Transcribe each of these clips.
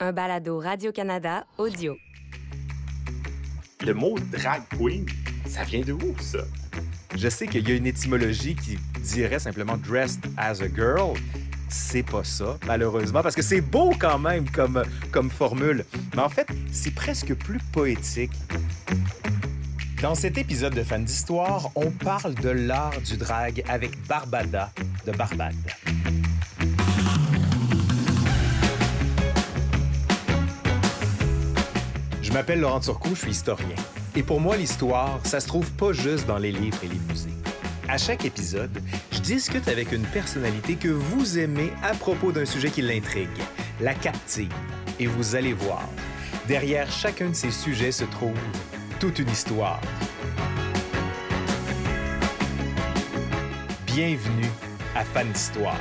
un balado Radio-Canada audio. Le mot drag queen, ça vient de où, ça? Je sais qu'il y a une étymologie qui dirait simplement dressed as a girl. C'est pas ça, malheureusement, parce que c'est beau quand même comme, comme formule. Mais en fait, c'est presque plus poétique. Dans cet épisode de Fan d'Histoire, on parle de l'art du drag avec Barbada de Barbade. M'appelle Laurent Turcot, je suis historien. Et pour moi, l'histoire, ça se trouve pas juste dans les livres et les musées. À chaque épisode, je discute avec une personnalité que vous aimez à propos d'un sujet qui l'intrigue, la captive. Et vous allez voir, derrière chacun de ces sujets se trouve toute une histoire. Bienvenue à Fan d'Histoire.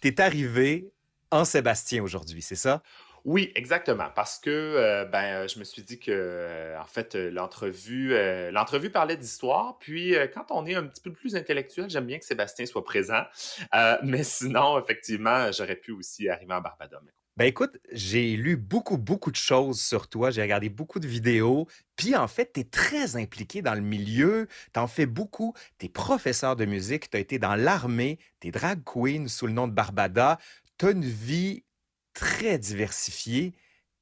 T'es arrivé en Sébastien aujourd'hui, c'est ça? Oui, exactement. Parce que euh, ben, je me suis dit que, euh, en fait, euh, l'entrevue, l'entrevue parlait d'histoire. Puis, quand on est un petit peu plus intellectuel, j'aime bien que Sébastien soit présent. mais sinon, effectivement, j'aurais pu aussi arriver en Barbadum. Ben écoute, j'ai lu beaucoup, beaucoup de choses sur toi. J'ai regardé beaucoup de vidéos. Puis en fait, tu es très impliqué dans le milieu. Tu en fais beaucoup. Tu es professeur de musique. Tu as été dans l'armée. Tu es drag queen sous le nom de Barbada. Tu as une vie très diversifiée.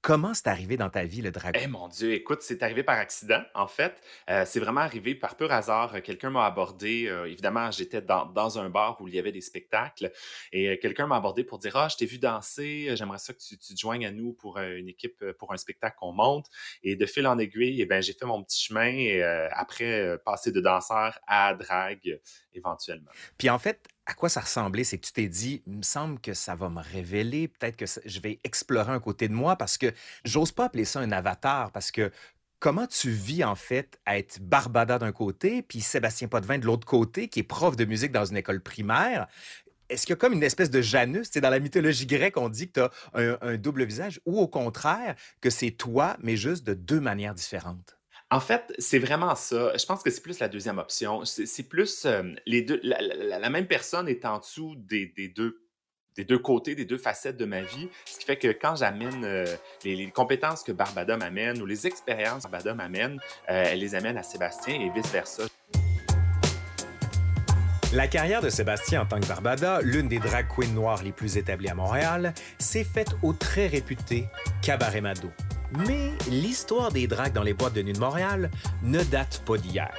Comment c'est arrivé dans ta vie, le dragon? Eh mon Dieu, écoute, c'est arrivé par accident, en fait. Euh, c'est vraiment arrivé par pur hasard. Quelqu'un m'a abordé. euh, évidemment, j'étais dans, dans un bar où il y avait des spectacles. Et euh, quelqu'un m'a abordé pour dire Ah, je t'ai vu danser, euh, j'aimerais ça que tu, tu te joignes à nous pour euh, une équipe, euh, pour un spectacle qu'on monte. Et de fil en aiguille, eh ben, j'ai fait mon petit chemin et euh, après euh, passer de danseur à drague euh, éventuellement. Puis en fait, à quoi ça ressemblait? C'est que tu t'es dit, il me semble que ça va me révéler, peut-être que je vais explorer un côté de moi parce que j'ose pas appeler ça un avatar parce que comment tu vis en fait à être Barbada d'un côté puis Sébastien Potvin de l'autre côté qui est prof de musique dans une école primaire? Est-ce qu'il y a comme une espèce de Janus? C'est dans la mythologie grecque, on dit que tu as un, un double visage ou au contraire que c'est toi, mais juste de deux manières différentes? En fait, c'est vraiment ça. Je pense que c'est plus la deuxième option. C'est plus euh, les deux, la, même personne est en dessous des, deux des deux côtés, des deux facettes de ma vie, ce qui fait que quand j'amène euh, les, les compétences que Barbada m'amène ou les expériences que Barbada m'amène, euh, elle les amène à Sébastien et vice-versa. La carrière de Sébastien en tant que Barbada, l'une des drag queens noires les plus établies à Montréal, s'est faite au très réputé Cabaret Mado. Mais l'histoire des drags dans les boîtes de nuit de Montréal ne date pas d'hier.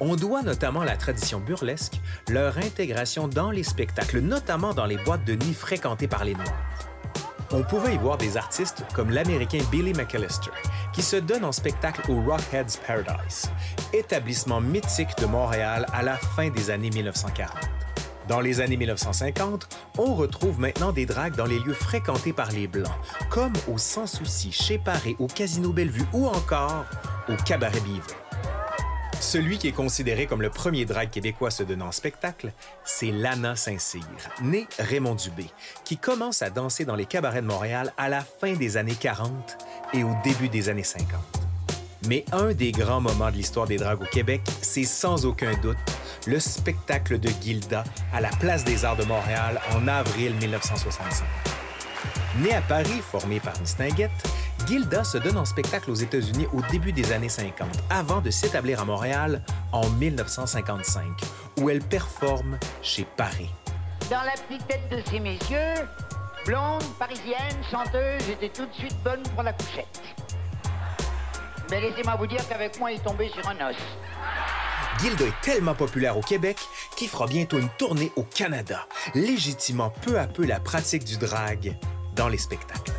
On doit notamment à la tradition burlesque leur intégration dans les spectacles, notamment dans les boîtes de nuit fréquentées par les Noirs. On pouvait y voir des artistes comme l'Américain Billy McAllister, qui se donne en spectacle au Rockheads Paradise, établissement mythique de Montréal à la fin des années 1940. Dans les années 1950, on retrouve maintenant des dragues dans les lieux fréquentés par les Blancs, comme au Sans Souci, chez Paré, au Casino Bellevue ou encore au Cabaret Biveau. Celui qui est considéré comme le premier drag québécois se donnant en spectacle, c'est Lana Saint-Cyr, née Raymond Dubé, qui commence à danser dans les cabarets de Montréal à la fin des années 40 et au début des années 50. Mais un des grands moments de l'histoire des dragues au Québec, c'est sans aucun doute le spectacle de Gilda à la Place des Arts de Montréal en avril 1965. Née à Paris, formée par Miss Tinguette, Gilda se donne en spectacle aux États-Unis au début des années 50, avant de s'établir à Montréal en 1955, où elle performe chez Paris. Dans la petite tête de ces messieurs, blonde, parisienne, chanteuse, j'étais tout de suite bonne pour la couchette. Mais laissez-moi vous dire qu'avec moi, il est sur un os. Gilda est tellement populaire au Québec qu'il fera bientôt une tournée au Canada, légitimant peu à peu la pratique du drag dans les spectacles.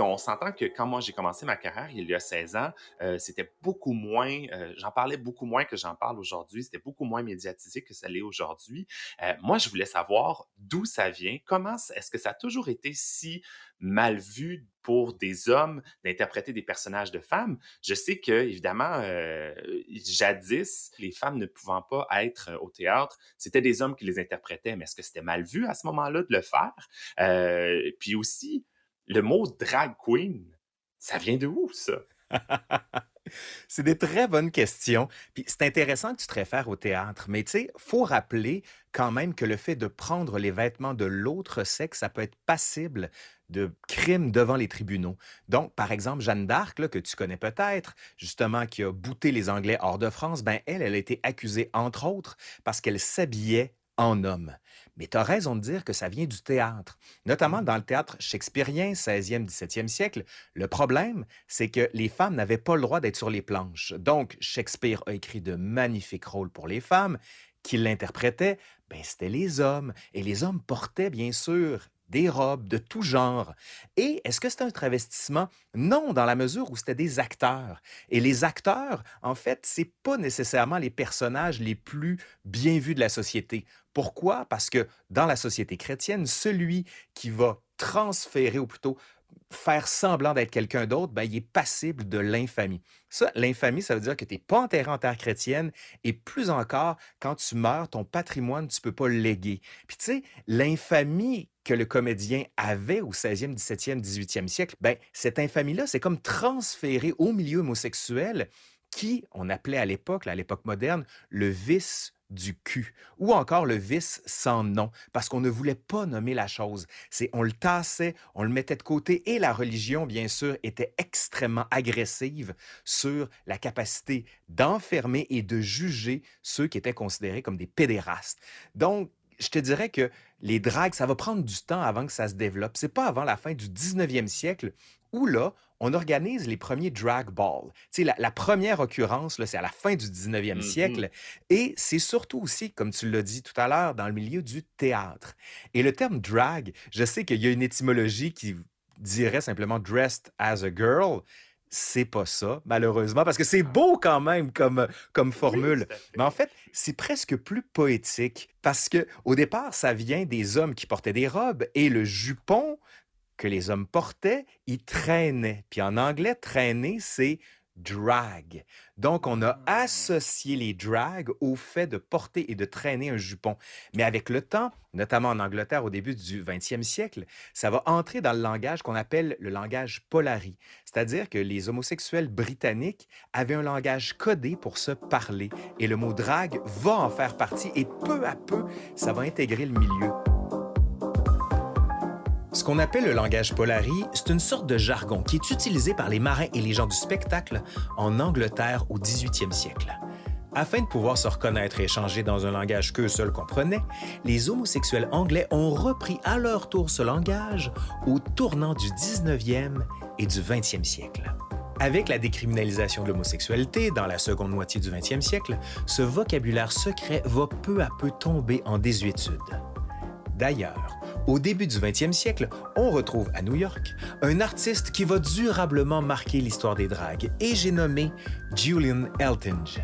Qu'on s'entend que quand moi j'ai commencé ma carrière il y a 16 ans, euh, c'était beaucoup moins, euh, j'en parlais beaucoup moins que j'en parle aujourd'hui, c'était beaucoup moins médiatisé que ça l'est aujourd'hui. Euh, moi, je voulais savoir d'où ça vient, comment est-ce que ça a toujours été si mal vu pour des hommes d'interpréter des personnages de femmes? Je sais que, évidemment, euh, jadis, les femmes ne pouvant pas être au théâtre, c'était des hommes qui les interprétaient. Mais est-ce que c'était mal vu à ce moment-là de le faire? Puis aussi, le mot drag queen, ça vient de où, ça? C'est des très bonnes questions. Puis c'est intéressant que tu te réfères au théâtre, mais tu sais, faut rappeler quand même que le fait de prendre les vêtements de l'autre sexe, ça peut être passible de crimes devant les tribunaux. Donc, par exemple, Jeanne d'Arc, que tu connais peut-être, justement, qui a bouté les Anglais hors de France, ben elle, elle a été accusée, entre autres, parce qu'elle s'habillait en homme. Mais tu as raison de dire que ça vient du théâtre, notamment dans le théâtre shakespearien, 16e, 17e siècle. Le problème, c'est que les femmes n'avaient pas le droit d'être sur les planches. Donc, Shakespeare a écrit de magnifiques rôles pour les femmes. Qui l'interprétaient, ben, c'était les hommes. Et les hommes portaient, bien sûr, des robes de tout genre. Et est-ce que c'est un travestissement? Non, dans la mesure où c'était des acteurs. Et les acteurs, en fait, c'est pas nécessairement les personnages les plus bien vus de la société. Pourquoi? Parce que dans la société chrétienne, celui qui va transférer, ou plutôt faire semblant d'être quelqu'un d'autre, ben, il est passible de l'infamie. Ça, l'infamie, ça veut dire que tu n'es pas enterré en terre chrétienne et plus encore, quand tu meurs, ton patrimoine, tu ne peux pas le léguer. Puis tu sais, l'infamie que le comédien avait au 16e, 17e, 18e siècle, ben, cette infamie-là, c'est comme transféré au milieu homosexuel qui, on appelait à l'époque, à l'époque moderne, le vice du cul, ou encore le vice sans nom, parce qu'on ne voulait pas nommer la chose. C'est on le tassait, on le mettait de côté, et la religion, bien sûr, était extrêmement agressive sur la capacité d'enfermer et de juger ceux qui étaient considérés comme des pédérastes. Donc, je te dirais que les dragues, ça va prendre du temps avant que ça se développe. C'est pas avant la fin du 19e siècle où là, on organise les premiers drag balls. Tu sais, la, première occurrence, c'est à la fin du 19e mmh siècle. Et c'est surtout aussi, comme tu l'as dit tout à l'heure, dans le milieu du théâtre. Et le terme drag, je sais qu'il y a une étymologie qui dirait simplement dressed as a girl. C'est pas ça, malheureusement, parce que c'est beau quand même comme, comme formule. Mais en fait, c'est presque plus poétique parce que au départ, ça vient des hommes qui portaient des robes et le jupon que les hommes portaient, ils traînaient. Puis en anglais, traîner, c'est drag. Donc, on a ah. associé les drags au fait de porter et de traîner un jupon. Mais avec le temps, notamment en Angleterre au début du 20e siècle, ça va entrer dans le langage qu'on appelle le langage polari. C'est-à-dire que les homosexuels britanniques avaient un langage codé pour se parler. Et le mot drag va en faire partie et peu à peu, ça va intégrer le milieu. Ce qu'on appelle le langage polari, c'est une sorte de jargon qui est utilisé par les marins et les gens du spectacle en Angleterre au 18e siècle. Afin de pouvoir se reconnaître et échanger dans un langage qu'eux seuls comprenaient, les homosexuels anglais ont repris à leur tour ce langage au tournant du 19e et du 20e siècle. Avec la décriminalisation de l'homosexualité dans la seconde moitié du 20e siècle, ce vocabulaire secret va peu à peu tomber en désuétude. D'ailleurs, au début du 20e siècle, on retrouve à New York un artiste qui va durablement marquer l'histoire des dragues et j'ai nommé Julian Eltinge.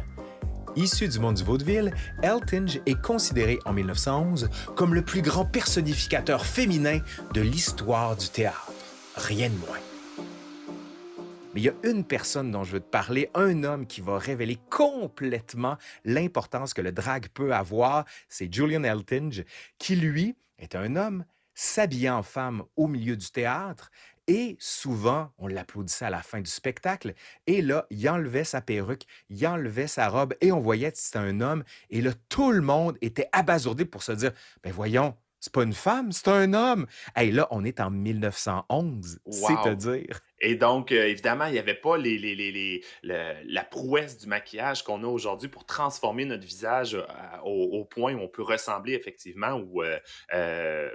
Issu du monde du vaudeville, Eltinge est considéré en 1911 comme le plus grand personnificateur féminin de l'histoire du théâtre. Rien de moins. Mais il y a une personne dont je veux te parler, un homme qui va révéler complètement l'importance que le drag peut avoir, c'est Julian Eltinge, qui lui est un homme s'habillant en femme au milieu du théâtre et souvent, on l'applaudissait à la fin du spectacle. Et là, il enlevait sa perruque, il enlevait sa robe et on voyait que c'était un homme. Et là, tout le monde était abasourdi pour se dire, ben voyons, c'est pas une femme, c'est un homme. Et là, on est en 1911, c'est à dire. Et donc, euh, évidemment, il n'y avait pas les, les, les, la prouesse du maquillage qu'on a aujourd'hui pour transformer notre visage euh, au, point où on peut ressembler effectivement ou euh,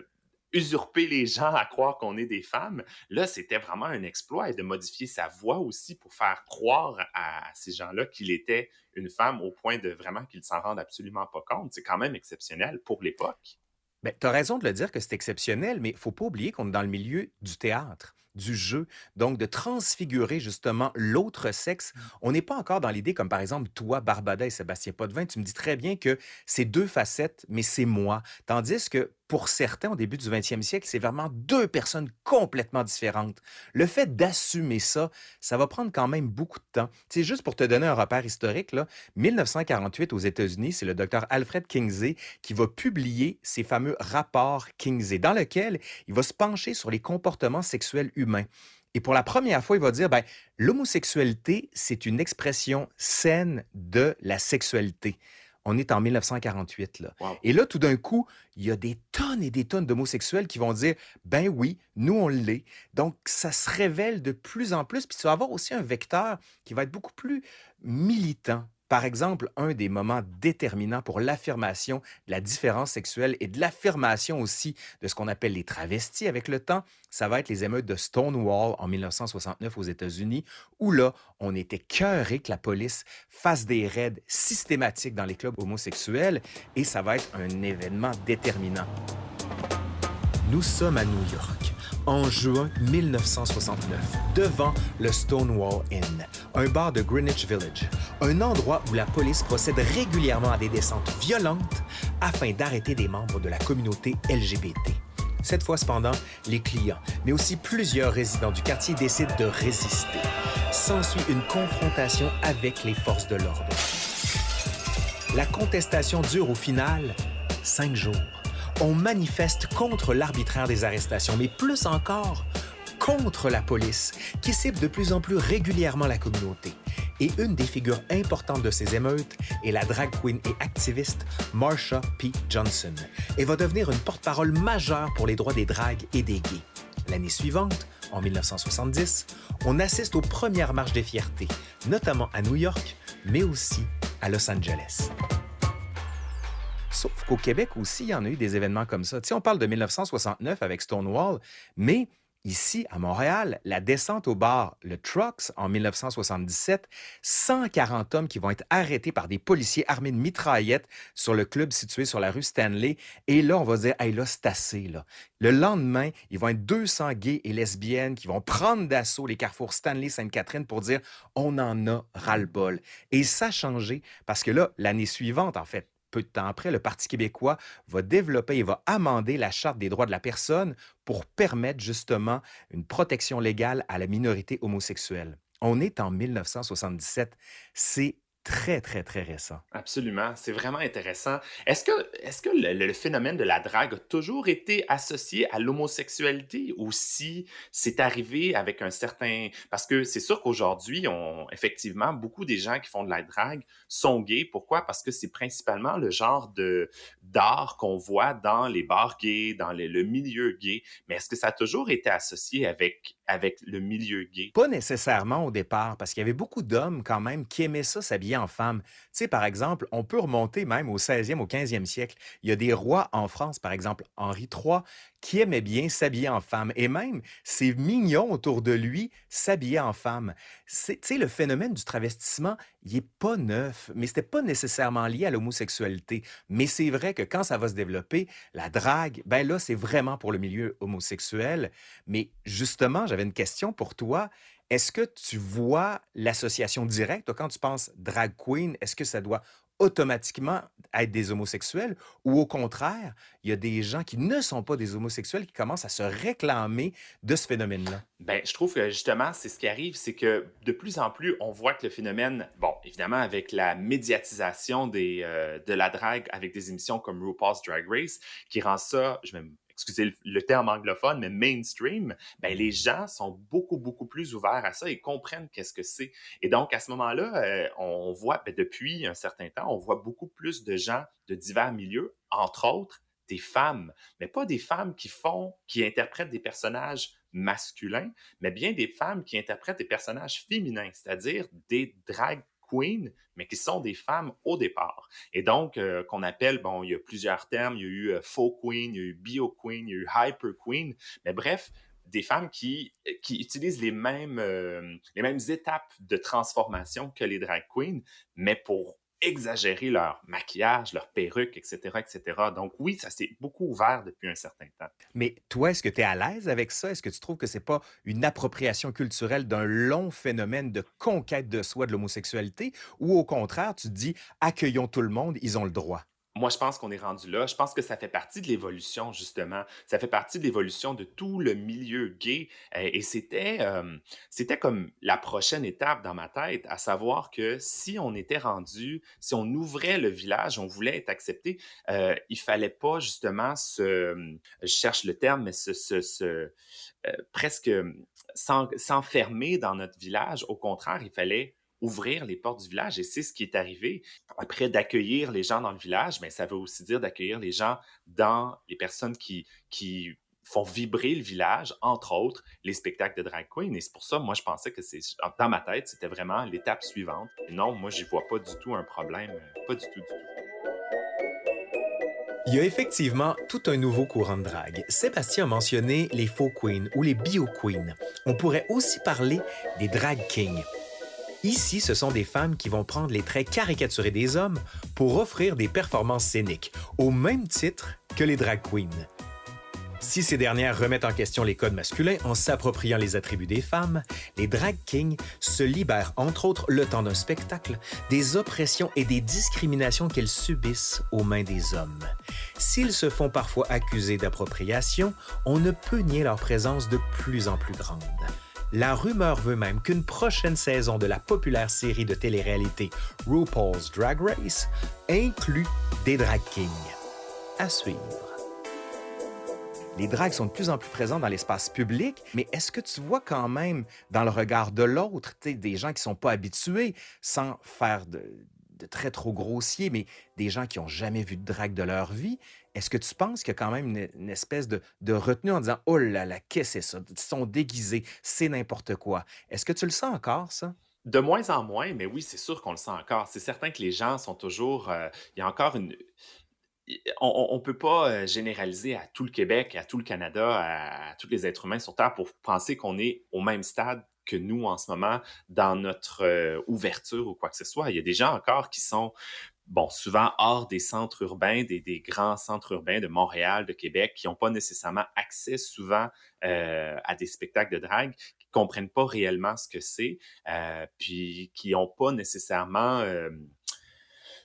usurper les gens à croire qu'on est des femmes. Là, c'était vraiment un exploit et de modifier sa voix aussi pour faire croire à ces gens-là qu'il était une femme au point de vraiment qu'ils s'en rendent absolument pas compte. C'est quand même exceptionnel pour l'époque. Ben, tu as raison de le dire que c'est exceptionnel, mais il faut pas oublier qu'on est dans le milieu du théâtre du jeu, donc de transfigurer justement l'autre sexe. Mmh. On n'est pas encore dans l'idée comme par exemple toi, Barbada et Sébastien Potvin, tu me dis très bien que c'est deux facettes, mais c'est moi. Tandis que pour certains, au début du 20e siècle, c'est vraiment deux personnes complètement différentes. Le fait d'assumer ça, ça va prendre quand même beaucoup de temps. C'est juste pour te donner un repère historique, là, 1948 aux États-Unis, c'est le docteur Alfred Kinsey qui va publier ces fameux rapports Kinsey, dans lesquels il va se pencher sur les comportements sexuels humains. Et pour la première fois, il va dire, ben, l'homosexualité, c'est une expression saine de la sexualité. On est en 1948, là. Wow. Et là, tout d'un coup, il y a des tonnes et des tonnes d'homosexuels qui vont dire, ben oui, nous, on l'est. Donc, ça se révèle de plus en plus. Puis tu vas avoir aussi un vecteur qui va être beaucoup plus militant. Par exemple, un des moments déterminants pour l'affirmation de la différence sexuelle et de l'affirmation aussi de ce qu'on appelle les travestis avec le temps, ça va être les émeutes de Stonewall en 1969 aux États-Unis, où là, on était cœuré que la police fasse des raids systématiques dans les clubs homosexuels et ça va être un événement déterminant. Nous sommes à New York, en juin 1969, devant le Stonewall Inn, un bar de Greenwich Village, un endroit où la police procède régulièrement à des descentes violentes afin d'arrêter des membres de la communauté LGBT. Cette fois cependant, les clients, mais aussi plusieurs résidents du quartier décident de résister. S'ensuit une confrontation avec les forces de l'ordre. La contestation dure au final cinq jours. On manifeste contre l'arbitraire des arrestations, mais plus encore contre la police, qui cible de plus en plus régulièrement la communauté. Et une des figures importantes de ces émeutes est la drag queen et activiste Marsha P. Johnson, et va devenir une porte-parole majeure pour les droits des drags et des gays. L'année suivante, en 1970, on assiste aux premières marches des fiertés, notamment à New York, mais aussi à Los Angeles. Sauf qu'au Québec aussi, il y en a eu des événements comme ça. Tu sais, on parle de 1969 avec Stonewall, mais ici, à Montréal, la descente au bar, le Trucks, en 1977, 140 hommes qui vont être arrêtés par des policiers armés de mitraillettes sur le club situé sur la rue Stanley. Et là, on va dire, hey, là, c'est assez, là. Le lendemain, ils vont être 200 gays et lesbiennes qui vont prendre d'assaut les carrefours Stanley-Sainte-Catherine pour dire, on en a ras-le-bol. Et ça a changé parce que là, l'année suivante, en fait, peu de temps après, le Parti québécois va développer et va amender la Charte des droits de la personne pour permettre justement une protection légale à la minorité homosexuelle. On est en 1977. C'est très, très, très récent. Absolument, c'est vraiment intéressant. Est-ce que, est que le, phénomène de la drague a toujours été associé à l'homosexualité ou si c'est arrivé avec un certain... Parce que c'est sûr qu'aujourd'hui, effectivement, beaucoup des gens qui font de la drague sont gays. Pourquoi? Parce que c'est principalement le genre de d'art qu'on voit dans les bars gays, dans les, le milieu gay. Mais est-ce que ça a toujours été associé avec, avec le milieu gay? Pas nécessairement au départ, parce qu'il y avait beaucoup d'hommes quand même qui aimaient ça s'habiller en femme. Tu sais, par exemple, on peut remonter même au 16e, au 15e siècle. Il y a des rois en France, par exemple, Henri III, qui aimait bien s'habiller en femme. Et même, ces mignons autour de lui s'habillaient en femme. Tu le phénomène du travestissement, il n'est pas neuf, mais c'était pas nécessairement lié à l'homosexualité. Mais c'est vrai que quand ça va se développer, la drague, ben là, c'est vraiment pour le milieu homosexuel. Mais justement, j'avais une question pour toi. Est-ce que tu vois l'association directe, quand tu penses drag queen, est-ce que ça doit automatiquement être des homosexuels ou au contraire, il y a des gens qui ne sont pas des homosexuels qui commencent à se réclamer de ce phénomène-là? Ben, je trouve que justement, c'est ce qui arrive, c'est que de plus en plus, on voit que le phénomène, bon, évidemment, avec la médiatisation des, euh, de la drague avec des émissions comme RuPaul's Drag Race, qui rend ça, je vais excusez le, terme anglophone, mais mainstream, ben, les gens sont beaucoup, beaucoup plus ouverts à ça et comprennent qu'est-ce que c'est. Et donc, à ce moment-là, euh, on voit, ben, depuis un certain temps, on voit beaucoup plus de gens de divers milieux, entre autres des femmes, mais pas des femmes qui font, qui interprètent des personnages masculins, mais bien des femmes qui interprètent des personnages féminins, c'est-à-dire des drag queens, mais qui sont des femmes au départ. Et donc, euh, qu'on appelle, bon, il y a plusieurs termes, il y a eu euh, faux queen, il y a eu bio queen, il y a eu hyper queen, mais bref, des femmes qui, qui utilisent les mêmes, euh, les mêmes étapes de transformation que les drag queens, mais pour exagérer leur maquillage, leur perruque, etc., etc. Donc oui, ça s'est beaucoup ouvert depuis un certain temps. Mais toi, est-ce que tu es à l'aise avec ça? Est-ce que tu trouves que c'est pas une appropriation culturelle d'un long phénomène de conquête de soi de l'homosexualité? Ou au contraire, tu te dis, accueillons tout le monde, ils ont le droit? Moi, je pense qu'on est rendu là. Je pense que ça fait partie de l'évolution, justement. Ça fait partie de l'évolution de tout le milieu gay. Euh, et c'était, euh, c'était comme la prochaine étape dans ma tête, à savoir que si on était rendu, si on ouvrait le village, on voulait être accepté, euh, il fallait pas justement se, je cherche le terme, mais se, euh, presque s'enfermer dans notre village. Au contraire, il fallait ouvrir les portes du village. Et c'est ce qui est arrivé. Après d'accueillir les gens dans le village, mais ça veut aussi dire d'accueillir les gens dans les personnes qui, qui font vibrer le village, entre autres les spectacles de drag queen. Et c'est pour ça, moi, je pensais que c'est dans ma tête, c'était vraiment l'étape suivante. Non, moi, j'y vois pas du tout un problème, pas du tout, du tout. Il y a effectivement tout un nouveau courant de drague. Sébastien a mentionné les faux queens ou les bio queens. On pourrait aussi parler des drag kings. Ici, ce sont des femmes qui vont prendre les traits caricaturés des hommes pour offrir des performances scéniques, au même titre que les drag queens. Si ces dernières remettent en question les codes masculins en s'appropriant les attributs des femmes, les drag kings se libèrent, entre autres le temps d'un spectacle, des oppressions et des discriminations qu'elles subissent aux mains des hommes. S'ils se font parfois accuser d'appropriation, on ne peut nier leur présence de plus en plus grande. La rumeur veut même qu'une prochaine saison de la populaire série de télé-réalité RuPaul's Drag Race inclut des drag kings. À suivre. Les drags sont de plus en plus présents dans l'espace public, mais est-ce que tu vois quand même dans le regard de l'autre des gens qui ne sont pas habitués, sans faire de, très trop grossier, mais des gens qui n'ont jamais vu de drague de leur vie, est-ce que tu penses qu'il y a quand même une, espèce de, retenue en disant Oh là là, qu'est-ce que c'est ça? Ils sont déguisés, c'est n'importe quoi. Est-ce que tu le sens encore, ça? De moins en moins, mais oui, c'est sûr qu'on le sent encore. C'est certain que les gens sont toujours. Euh, il y a encore une. On ne peut pas euh, généraliser à tout le Québec, à tout le Canada, à, tous les êtres humains sur Terre pour penser qu'on est au même stade nous en ce moment dans notre euh, ouverture ou quoi que ce soit. Il y a des gens encore qui sont bon, souvent hors des centres urbains, des, grands centres urbains de Montréal, de Québec, qui n'ont pas nécessairement accès souvent euh, à des spectacles de drague, qui comprennent pas réellement ce que c'est, euh, puis qui n'ont pas nécessairement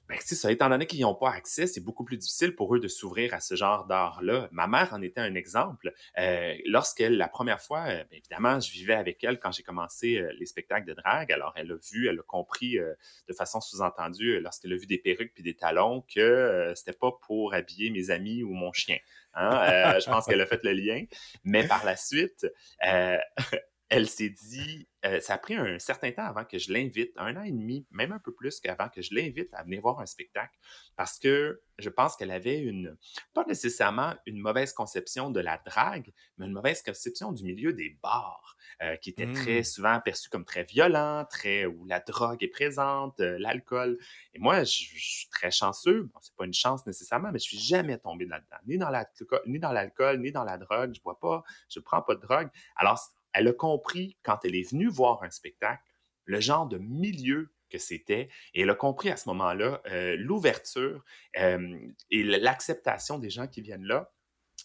ben, ça. Étant donné qu'ils n'ont pas accès, c'est beaucoup plus difficile pour eux de s'ouvrir à ce genre d'art-là. Ma mère en était un exemple. Euh, Lorsqu'elle, la première fois, euh, bien évidemment, je vivais avec elle quand j'ai commencé euh, les spectacles de drague. Alors, elle a vu, elle a compris euh, de façon sous-entendue, lorsqu'elle a vu des perruques puis des talons, que c'était pas pour habiller mes amis ou mon chien. Hein? je pense qu'elle a fait le lien. Mais par la suite, elle s'est dit, euh, ça a pris un certain temps avant que je l'invite, un an et demi, même un peu plus qu'avant que je l'invite à venir voir un spectacle, parce que je pense qu'elle avait une, pas nécessairement une mauvaise conception de la drague, mais une mauvaise conception du milieu des bars, euh, qui était très mmh. souvent perçu comme très violent, très où la drogue est présente, euh, l'alcool. Et moi, je, suis très chanceux. Bon, c'est pas une chance nécessairement, mais je suis jamais tombé là-dedans, ni dans l'alcool, ni dans l'alcool, ni dans la drogue. Je bois pas, je prends pas de drogue. Alors elle a compris quand elle est venue voir un spectacle le genre de milieu que c'était. Et elle a compris à ce moment-là euh, l'ouverture euh, et l'acceptation des gens qui viennent là.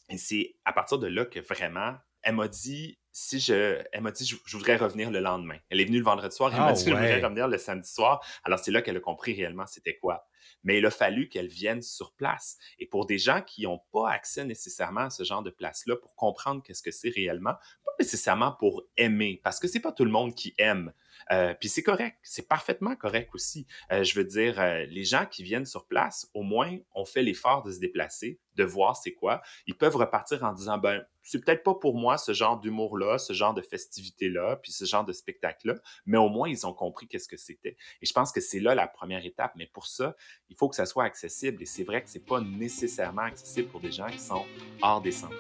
Et c'est à partir de là que vraiment, elle m'a dit, si je, elle m'a dit, je, voudrais revenir le lendemain. Elle est venue le vendredi soir, elle m'a ah dit, je voudrais revenir le samedi soir. Alors c'est là qu'elle a compris réellement c'était quoi. Mais il a fallu qu'elle vienne sur place. Et pour des gens qui n'ont pas accès nécessairement à ce genre de place-là pour comprendre qu'est-ce que c'est réellement, pas nécessairement pour aimer, parce que c'est pas tout le monde qui aime. Euh, puis c'est correct, c'est parfaitement correct aussi. Euh, je veux dire, euh, les gens qui viennent sur place, au moins, ont fait l'effort de se déplacer, de voir c'est quoi. Ils peuvent repartir en disant, ben, c'est peut-être pas pour moi ce genre d'humour-là, ce genre de festivité-là, puis ce genre de spectacle-là, mais au moins, ils ont compris qu'est-ce que c'était. Et je pense que c'est là la première étape. Mais pour ça, il faut que ça soit accessible. Et c'est vrai que c'est pas nécessairement accessible pour des gens qui sont hors des centres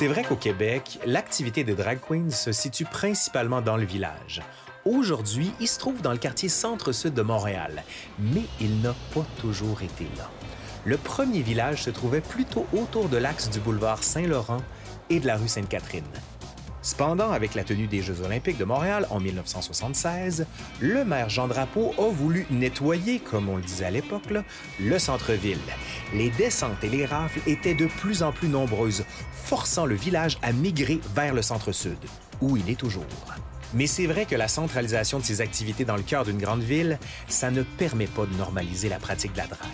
c'est vrai qu'au Québec, l'activité de drag queens se situe principalement dans le village. Aujourd'hui, il se trouve dans le quartier centre-sud de Montréal, mais il n'a pas toujours été là. Le premier village se trouvait plutôt autour de l'axe du boulevard Saint-Laurent et de la rue Sainte-Catherine. Cependant, avec la tenue des Jeux olympiques de Montréal en 1976, le maire Jean Drapeau a voulu nettoyer, comme on le disait à l'époque, le centre-ville. Les descentes et les rafles étaient de plus en plus nombreuses, forçant le village à migrer vers le centre-sud, où il est toujours. Mais c'est vrai que la centralisation de ces activités dans le cœur d'une grande ville, ça ne permet pas de normaliser la pratique de la drague.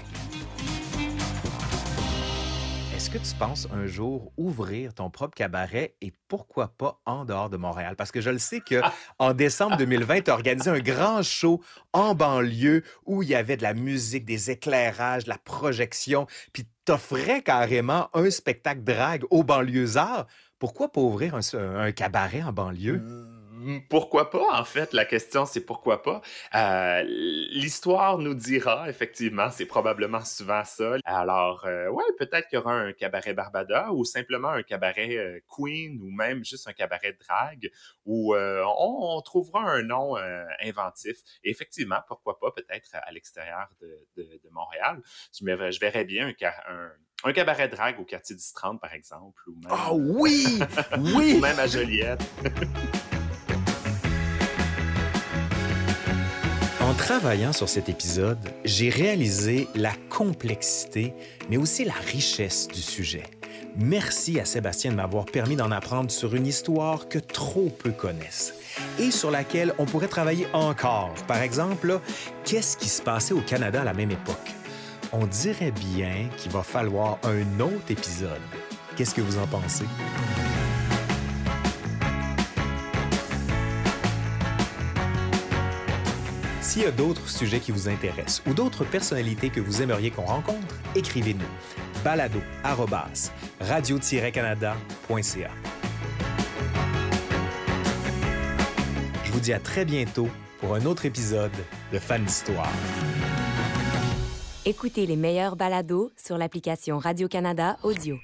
Que tu penses un jour ouvrir ton propre cabaret et pourquoi pas en dehors de Montréal? Parce que je le sais que en décembre 2020, tu as organisé un grand show en banlieue où il y avait de la musique, des éclairages, de la projection, puis t'offrais carrément un spectacle drague aux banlieusards. Pourquoi pas ouvrir un, un cabaret en banlieue? Mmh. Pourquoi pas, en fait? La question, c'est pourquoi pas. Euh, l'histoire nous dira, effectivement, c'est probablement souvent ça. Alors, euh, ouais, peut-être qu'il y aura un cabaret Barbada ou simplement un cabaret euh, Queen ou même juste un cabaret drag où on, trouvera un nom inventif. Et effectivement, pourquoi pas, peut-être à l'extérieur de, Montréal. Je, je verrais bien un, un cabaret drag au quartier du 30, par exemple. Ou même... Ah oui! Oui! ou même à Joliette. travaillant sur cet épisode, j'ai réalisé la complexité, mais aussi la richesse du sujet. Merci à Sébastien de m'avoir permis d'en apprendre sur une histoire que trop peu connaissent et sur laquelle on pourrait travailler encore. Par exemple, qu'est-ce qui se passait au Canada à la même époque? On dirait bien qu'il va falloir un autre épisode. Qu'est-ce que vous en pensez? S'il y a d'autres sujets qui vous intéressent ou d'autres personnalités que vous aimeriez qu'on rencontre, écrivez-nous balado radio-canada.ca. Je vous dis à très bientôt pour un autre épisode de Fan d'Histoire. Écoutez les meilleurs balados sur l'application Radio-Canada Audio.